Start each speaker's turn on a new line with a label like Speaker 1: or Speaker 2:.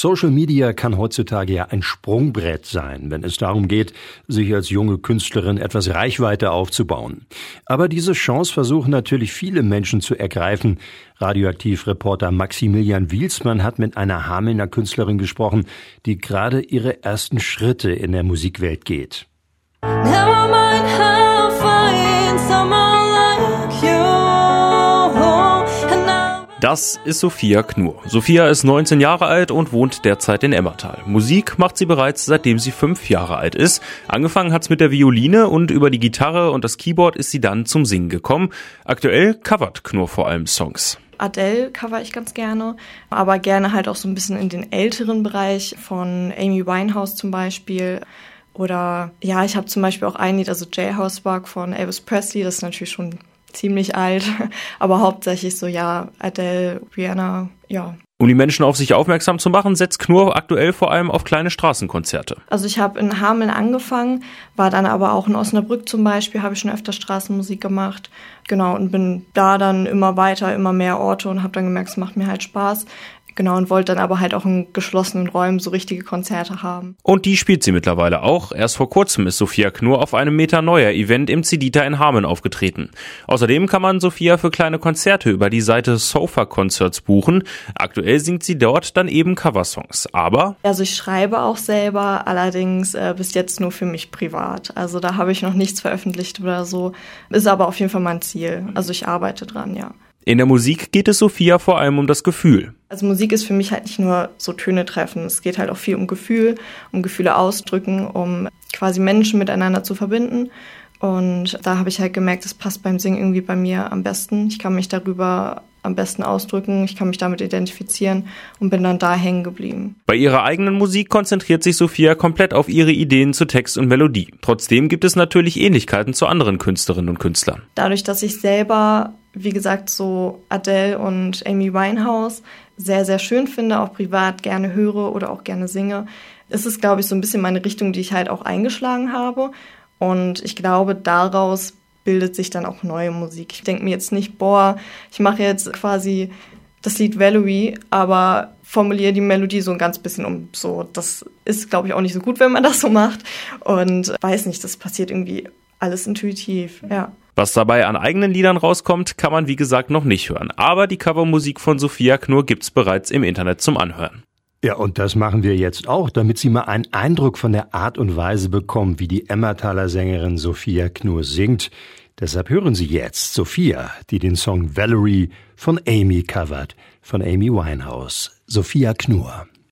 Speaker 1: Social Media kann heutzutage ja ein Sprungbrett sein, wenn es darum geht, sich als junge Künstlerin etwas Reichweite aufzubauen. Aber diese Chance versuchen natürlich viele Menschen zu ergreifen. Radioaktivreporter Maximilian Wielsmann hat mit einer Hamelner Künstlerin gesprochen, die gerade ihre ersten Schritte in der Musikwelt geht. Never mind how
Speaker 2: das ist Sophia Knur. Sophia ist 19 Jahre alt und wohnt derzeit in Emmertal. Musik macht sie bereits seitdem sie fünf Jahre alt ist. Angefangen hat's mit der Violine und über die Gitarre und das Keyboard ist sie dann zum Singen gekommen. Aktuell covert Knur vor allem Songs.
Speaker 3: Adele cover ich ganz gerne, aber gerne halt auch so ein bisschen in den älteren Bereich von Amy Winehouse zum Beispiel. Oder ja, ich habe zum Beispiel auch ein Lied, also Jailhouse Rock von Elvis Presley, das ist natürlich schon ziemlich alt, aber hauptsächlich so, ja, Adele, Rihanna, ja.
Speaker 2: Um die Menschen auf sich aufmerksam zu machen, setzt Knurr aktuell vor allem auf kleine Straßenkonzerte.
Speaker 3: Also ich habe in Hameln angefangen, war dann aber auch in Osnabrück zum Beispiel, habe ich schon öfter Straßenmusik gemacht. Genau, und bin da dann immer weiter, immer mehr Orte und habe dann gemerkt, es macht mir halt Spaß. Genau, und wollte dann aber halt auch in geschlossenen Räumen so richtige Konzerte haben.
Speaker 2: Und die spielt sie mittlerweile auch. Erst vor kurzem ist Sophia Knur auf einem Meter neuer Event im Zedita in Hameln aufgetreten. Außerdem kann man Sophia für kleine Konzerte über die Seite Sofa Concerts buchen. Aktuell singt sie dort dann eben Coversongs. Aber.
Speaker 3: Also ich schreibe auch selber, allerdings äh, bis jetzt nur für mich privat. Also da habe ich noch nichts veröffentlicht oder so. Ist aber auf jeden Fall mein Ziel. Also ich arbeite dran, ja.
Speaker 2: In der Musik geht es Sophia vor allem um das Gefühl.
Speaker 3: Also Musik ist für mich halt nicht nur so Töne treffen. Es geht halt auch viel um Gefühl, um Gefühle ausdrücken, um quasi Menschen miteinander zu verbinden. Und da habe ich halt gemerkt, das passt beim Singen irgendwie bei mir am besten. Ich kann mich darüber am besten ausdrücken, ich kann mich damit identifizieren und bin dann da hängen geblieben.
Speaker 2: Bei ihrer eigenen Musik konzentriert sich Sophia komplett auf ihre Ideen zu Text und Melodie. Trotzdem gibt es natürlich Ähnlichkeiten zu anderen Künstlerinnen und Künstlern.
Speaker 3: Dadurch, dass ich selber wie gesagt, so Adele und Amy Winehouse sehr, sehr schön finde, auch privat gerne höre oder auch gerne singe, ist es, glaube ich, so ein bisschen meine Richtung, die ich halt auch eingeschlagen habe. Und ich glaube, daraus bildet sich dann auch neue Musik. Ich denke mir jetzt nicht, boah, ich mache jetzt quasi das Lied Valerie, aber formuliere die Melodie so ein ganz bisschen um. So, das ist, glaube ich, auch nicht so gut, wenn man das so macht. Und weiß nicht, das passiert irgendwie alles intuitiv, ja.
Speaker 2: Was dabei an eigenen Liedern rauskommt, kann man wie gesagt noch nicht hören. Aber die Covermusik von Sophia Knur gibt's bereits im Internet zum Anhören.
Speaker 1: Ja, und das machen wir jetzt auch, damit Sie mal einen Eindruck von der Art und Weise bekommen, wie die Emmertaler Sängerin Sophia Knur singt. Deshalb hören Sie jetzt Sophia, die den Song Valerie von Amy covert, von Amy Winehouse. Sophia Knur.